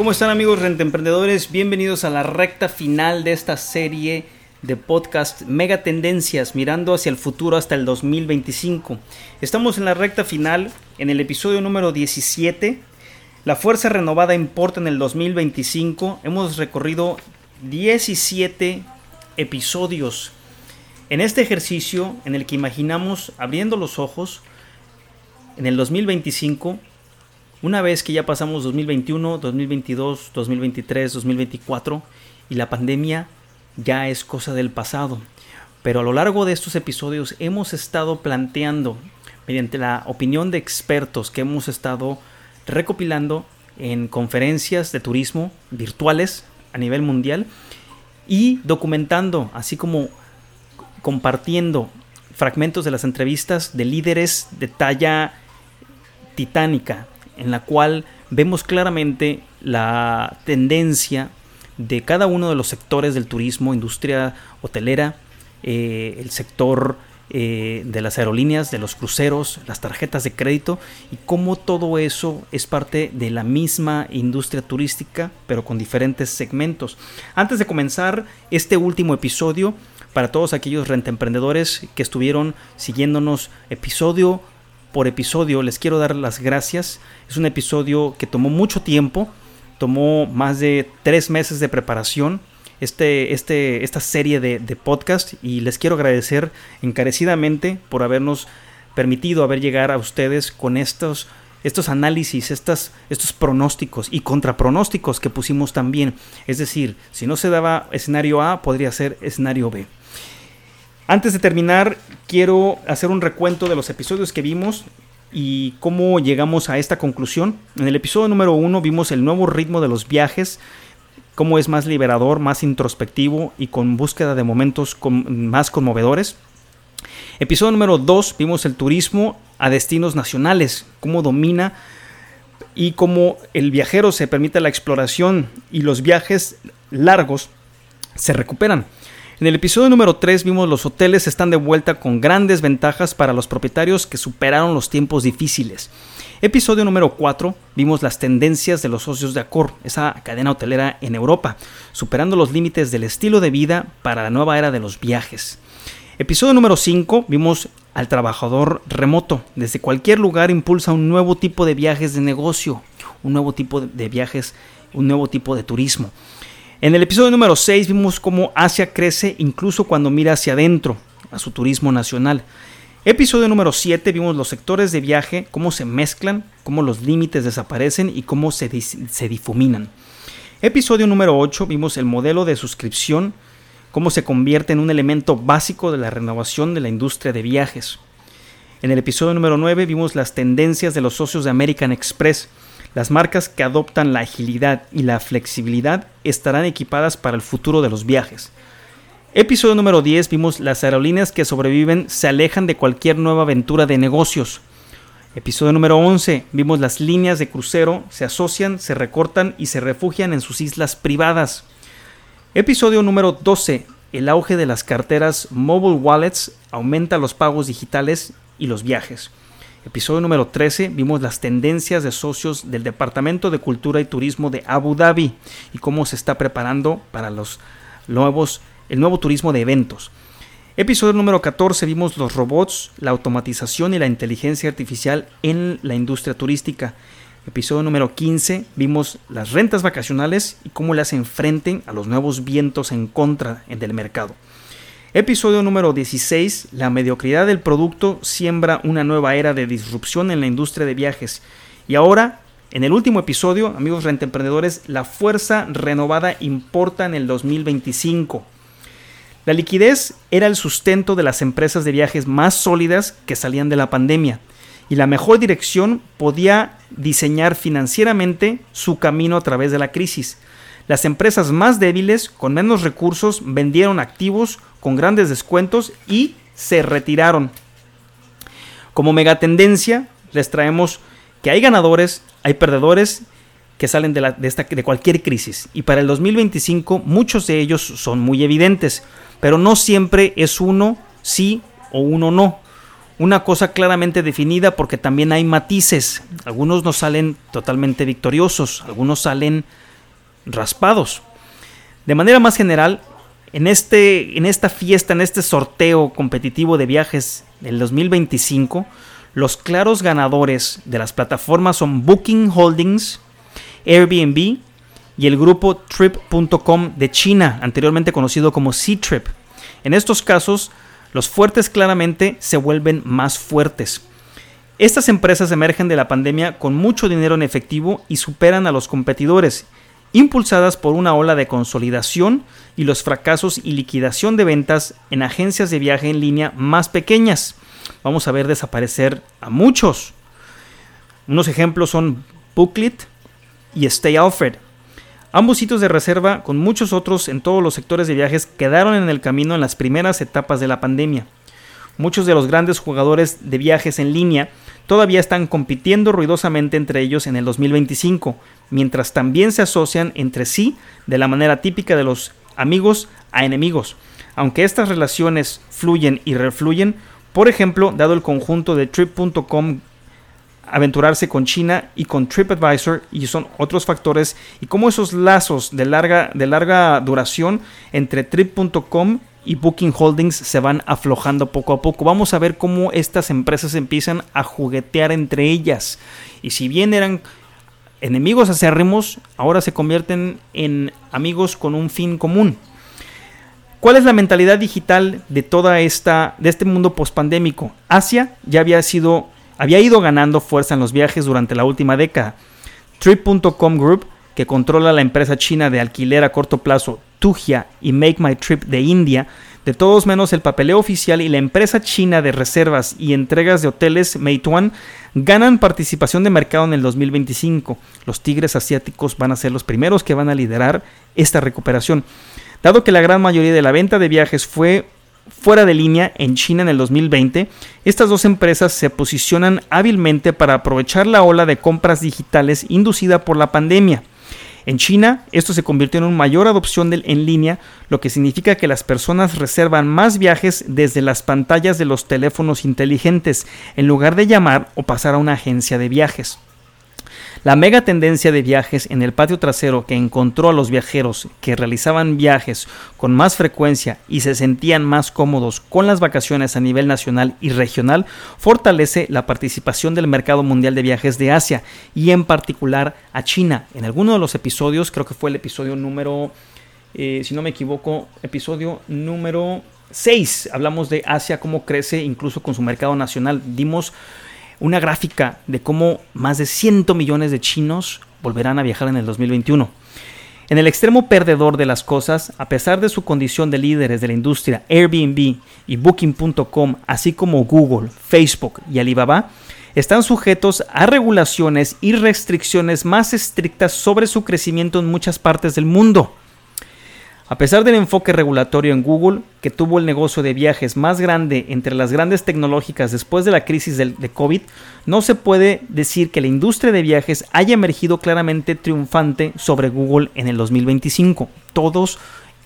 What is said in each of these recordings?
¿Cómo están amigos rentemprendedores? Bienvenidos a la recta final de esta serie de podcast Mega Tendencias mirando hacia el futuro hasta el 2025. Estamos en la recta final, en el episodio número 17. La fuerza renovada importa en el 2025. Hemos recorrido 17 episodios en este ejercicio en el que imaginamos abriendo los ojos en el 2025 una vez que ya pasamos 2021, 2022, 2023, 2024 y la pandemia ya es cosa del pasado. Pero a lo largo de estos episodios hemos estado planteando, mediante la opinión de expertos que hemos estado recopilando en conferencias de turismo virtuales a nivel mundial y documentando, así como compartiendo fragmentos de las entrevistas de líderes de talla titánica en la cual vemos claramente la tendencia de cada uno de los sectores del turismo, industria hotelera, eh, el sector eh, de las aerolíneas, de los cruceros, las tarjetas de crédito y cómo todo eso es parte de la misma industria turística, pero con diferentes segmentos. Antes de comenzar este último episodio, para todos aquellos rentemprendedores que estuvieron siguiéndonos episodio por episodio. Les quiero dar las gracias. Es un episodio que tomó mucho tiempo, tomó más de tres meses de preparación. Este, este, esta serie de, podcast y les quiero agradecer encarecidamente por habernos permitido haber llegar a ustedes con estos, estos análisis, estas, estos pronósticos y contrapronósticos que pusimos también. Es decir, si no se daba escenario A, podría ser escenario B. Antes de terminar, quiero hacer un recuento de los episodios que vimos y cómo llegamos a esta conclusión. En el episodio número uno vimos el nuevo ritmo de los viajes, cómo es más liberador, más introspectivo y con búsqueda de momentos más conmovedores. Episodio número 2 vimos el turismo a destinos nacionales, cómo domina y cómo el viajero se permite la exploración y los viajes largos se recuperan. En el episodio número 3 vimos los hoteles están de vuelta con grandes ventajas para los propietarios que superaron los tiempos difíciles. Episodio número 4 vimos las tendencias de los socios de Accor, esa cadena hotelera en Europa, superando los límites del estilo de vida para la nueva era de los viajes. Episodio número 5 vimos al trabajador remoto. Desde cualquier lugar impulsa un nuevo tipo de viajes de negocio, un nuevo tipo de viajes, un nuevo tipo de turismo. En el episodio número 6 vimos cómo Asia crece incluso cuando mira hacia adentro, a su turismo nacional. Episodio número 7 vimos los sectores de viaje, cómo se mezclan, cómo los límites desaparecen y cómo se, difuminan. Episodio número 8 vimos el modelo de suscripción, cómo se convierte en un elemento básico de la renovación de la industria de viajes. En el episodio número 9 vimos las tendencias de los socios de American Express, las marcas que adoptan la agilidad y la flexibilidad estarán equipadas para el futuro de los viajes. Episodio número 10 vimos las aerolíneas que sobreviven se alejan de cualquier nueva aventura de negocios. Episodio número 11 vimos las líneas de crucero se asocian, se recortan y se refugian en sus islas privadas. Episodio número 12 el auge de las carteras mobile wallets aumenta los pagos digitales y los viajes. Episodio número 13 vimos las tendencias de socios del Departamento de Cultura y Turismo de Abu Dhabi y cómo se está preparando para los nuevos, el nuevo turismo de eventos. Episodio número 14 vimos los robots, la automatización y la inteligencia artificial en la industria turística. Episodio número 15 vimos las rentas vacacionales y cómo las enfrenten a los nuevos vientos en contra del mercado. Episodio número 16. La mediocridad del producto siembra una nueva era de disrupción en la industria de viajes. Y ahora, en el último episodio, amigos rentemprendedores, la fuerza renovada importa en el 2025. La liquidez era el sustento de las empresas de viajes más sólidas que salían de la pandemia. Y la mejor dirección podía diseñar financieramente su camino a través de la crisis. Las empresas más débiles, con menos recursos, vendieron activos con grandes descuentos y se retiraron. Como megatendencia, les traemos que hay ganadores, hay perdedores que salen de, de cualquier crisis. Y para el 2025 muchos de ellos son muy evidentes, pero no siempre es uno sí o uno no. Una cosa claramente definida porque también hay matices. Algunos no salen totalmente victoriosos, algunos salen raspados. De manera más general, en, este, en esta fiesta, en este sorteo competitivo de viajes del 2025, los claros ganadores de las plataformas son Booking Holdings, Airbnb y el grupo Trip.com de China, anteriormente conocido como C-Trip. En estos casos, los fuertes claramente se vuelven más fuertes. Estas empresas emergen de la pandemia con mucho dinero en efectivo y superan a los competidores impulsadas por una ola de consolidación y los fracasos y liquidación de ventas en agencias de viaje en línea más pequeñas. Vamos a ver desaparecer a muchos. Unos ejemplos son Booklet y Stay Alfred. Ambos sitios de reserva, con muchos otros en todos los sectores de viajes, quedaron en el camino en las primeras etapas de la pandemia. Muchos de los grandes jugadores de viajes en línea todavía están compitiendo ruidosamente entre ellos en el 2025, mientras también se asocian entre sí de la manera típica de los amigos a enemigos. Aunque estas relaciones fluyen y refluyen, por ejemplo, dado el conjunto de trip.com aventurarse con China y con TripAdvisor y son otros factores y cómo esos lazos de larga, de larga duración entre trip.com y Booking Holdings se van aflojando poco a poco. Vamos a ver cómo estas empresas empiezan a juguetear entre ellas. Y si bien eran enemigos acérrimos, ahora se convierten en amigos con un fin común. ¿Cuál es la mentalidad digital de toda esta de este mundo pospandémico? Asia ya había sido había ido ganando fuerza en los viajes durante la última década. Trip.com Group, que controla la empresa china de alquiler a corto plazo Tujia y Make My Trip de India, de todos menos el papeleo oficial y la empresa china de reservas y entregas de hoteles Meituan ganan participación de mercado en el 2025. Los tigres asiáticos van a ser los primeros que van a liderar esta recuperación. Dado que la gran mayoría de la venta de viajes fue fuera de línea en China en el 2020, estas dos empresas se posicionan hábilmente para aprovechar la ola de compras digitales inducida por la pandemia. En China, esto se convirtió en una mayor adopción del en línea, lo que significa que las personas reservan más viajes desde las pantallas de los teléfonos inteligentes, en lugar de llamar o pasar a una agencia de viajes. La mega tendencia de viajes en el patio trasero que encontró a los viajeros que realizaban viajes con más frecuencia y se sentían más cómodos con las vacaciones a nivel nacional y regional fortalece la participación del mercado mundial de viajes de Asia y en particular a China. En alguno de los episodios, creo que fue el episodio número, eh, si no me equivoco, episodio número 6, hablamos de Asia, cómo crece incluso con su mercado nacional. Dimos una gráfica de cómo más de 100 millones de chinos volverán a viajar en el 2021. En el extremo perdedor de las cosas, a pesar de su condición de líderes de la industria, Airbnb y Booking.com, así como Google, Facebook y Alibaba, están sujetos a regulaciones y restricciones más estrictas sobre su crecimiento en muchas partes del mundo. A pesar del enfoque regulatorio en Google, que tuvo el negocio de viajes más grande entre las grandes tecnológicas después de la crisis de COVID, no se puede decir que la industria de viajes haya emergido claramente triunfante sobre Google en el 2025. Todos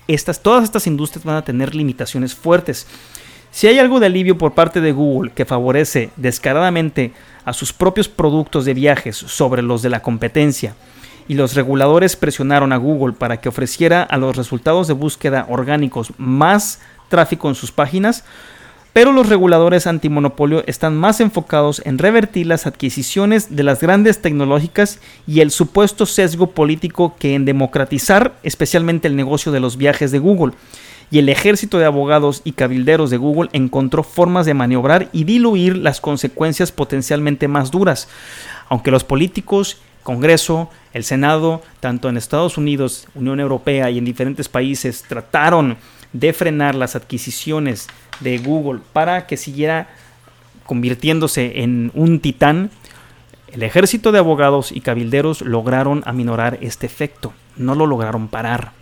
estas, todas estas industrias van a tener limitaciones fuertes. Si hay algo de alivio por parte de Google que favorece descaradamente a sus propios productos de viajes sobre los de la competencia, y los reguladores presionaron a Google para que ofreciera a los resultados de búsqueda orgánicos más tráfico en sus páginas, pero los reguladores antimonopolio están más enfocados en revertir las adquisiciones de las grandes tecnológicas y el supuesto sesgo político que en democratizar especialmente el negocio de los viajes de Google. Y el ejército de abogados y cabilderos de Google encontró formas de maniobrar y diluir las consecuencias potencialmente más duras. Aunque los políticos Congreso, el Senado, tanto en Estados Unidos, Unión Europea y en diferentes países, trataron de frenar las adquisiciones de Google para que siguiera convirtiéndose en un titán. El ejército de abogados y cabilderos lograron aminorar este efecto, no lo lograron parar.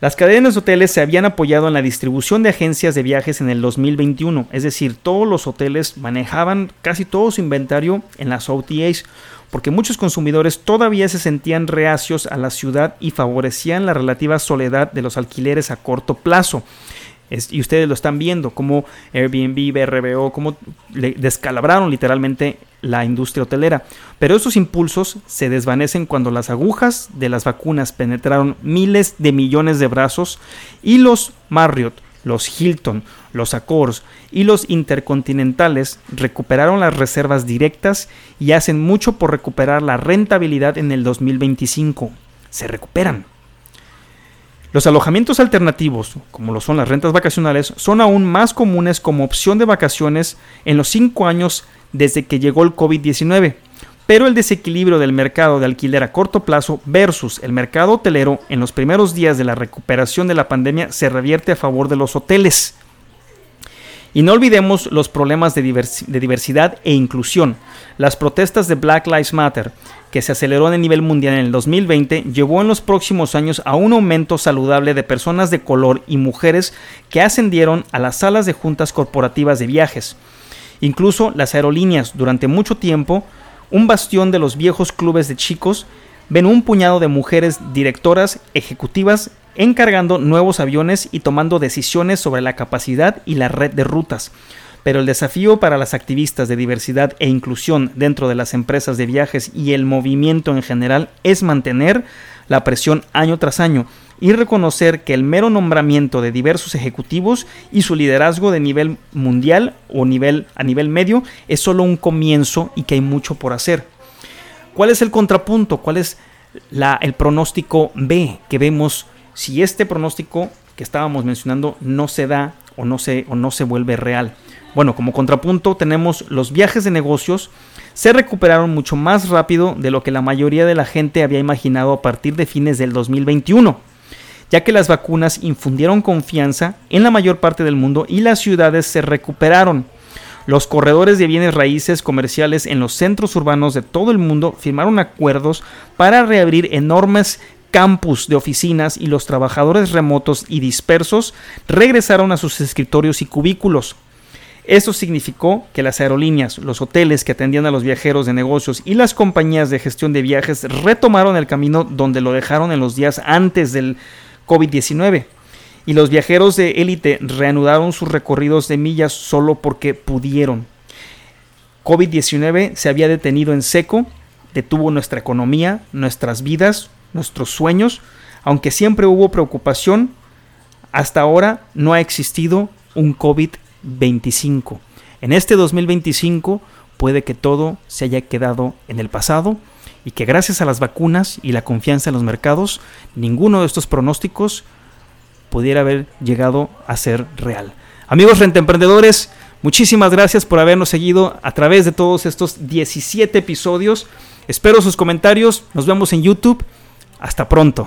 Las cadenas de hoteles se habían apoyado en la distribución de agencias de viajes en el 2021, es decir, todos los hoteles manejaban casi todo su inventario en las OTAs, porque muchos consumidores todavía se sentían reacios a la ciudad y favorecían la relativa soledad de los alquileres a corto plazo y ustedes lo están viendo, como Airbnb, BRBO, cómo descalabraron literalmente la industria hotelera. Pero esos impulsos se desvanecen cuando las agujas de las vacunas penetraron miles de millones de brazos y los Marriott, los Hilton, los Accors y los Intercontinentales recuperaron las reservas directas y hacen mucho por recuperar la rentabilidad en el 2025. Se recuperan. Los alojamientos alternativos, como lo son las rentas vacacionales, son aún más comunes como opción de vacaciones en los cinco años desde que llegó el COVID-19. Pero el desequilibrio del mercado de alquiler a corto plazo versus el mercado hotelero en los primeros días de la recuperación de la pandemia se revierte a favor de los hoteles. Y no olvidemos los problemas de, diversidad e inclusión. Las protestas de Black Lives Matter, que se aceleró a nivel mundial en el 2020, llevó en los próximos años a un aumento saludable de personas de color y mujeres que ascendieron a las salas de juntas corporativas de viajes. Incluso las aerolíneas, durante mucho tiempo, un bastión de los viejos clubes de chicos, ven un puñado de mujeres directoras ejecutivas encargando nuevos aviones y tomando decisiones sobre la capacidad y la red de rutas. Pero el desafío para las activistas de diversidad e inclusión dentro de las empresas de viajes y el movimiento en general es mantener la presión año tras año y reconocer que el mero nombramiento de diversos ejecutivos y su liderazgo de nivel mundial o nivel a nivel medio es solo un comienzo y que hay mucho por hacer. ¿Cuál es el contrapunto? ¿Cuál es la, el pronóstico B que vemos si este pronóstico que estábamos mencionando no se da o no se, o no se vuelve real. Bueno, como contrapunto tenemos los viajes de negocios se recuperaron mucho más rápido de lo que la mayoría de la gente había imaginado a partir de fines del 2021, ya que las vacunas infundieron confianza en la mayor parte del mundo y las ciudades se recuperaron. Los corredores de bienes raíces comerciales en los centros urbanos de todo el mundo firmaron acuerdos para reabrir enormes campus de oficinas y los trabajadores remotos y dispersos regresaron a sus escritorios y cubículos. Esto significó que las aerolíneas, los hoteles que atendían a los viajeros de negocios y las compañías de gestión de viajes retomaron el camino donde lo dejaron en los días antes del COVID-19. Y los viajeros de élite reanudaron sus recorridos de millas solo porque pudieron. COVID-19 se había detenido en seco, detuvo nuestra economía, nuestras vidas, nuestros sueños, aunque siempre hubo preocupación, hasta ahora no ha existido un COVID-25. En este 2025 puede que todo se haya quedado en el pasado y que gracias a las vacunas y la confianza en los mercados, ninguno de estos pronósticos pudiera haber llegado a ser real. Amigos rentemprendedores, muchísimas gracias por habernos seguido a través de todos estos 17 episodios. Espero sus comentarios, nos vemos en YouTube hasta pronto.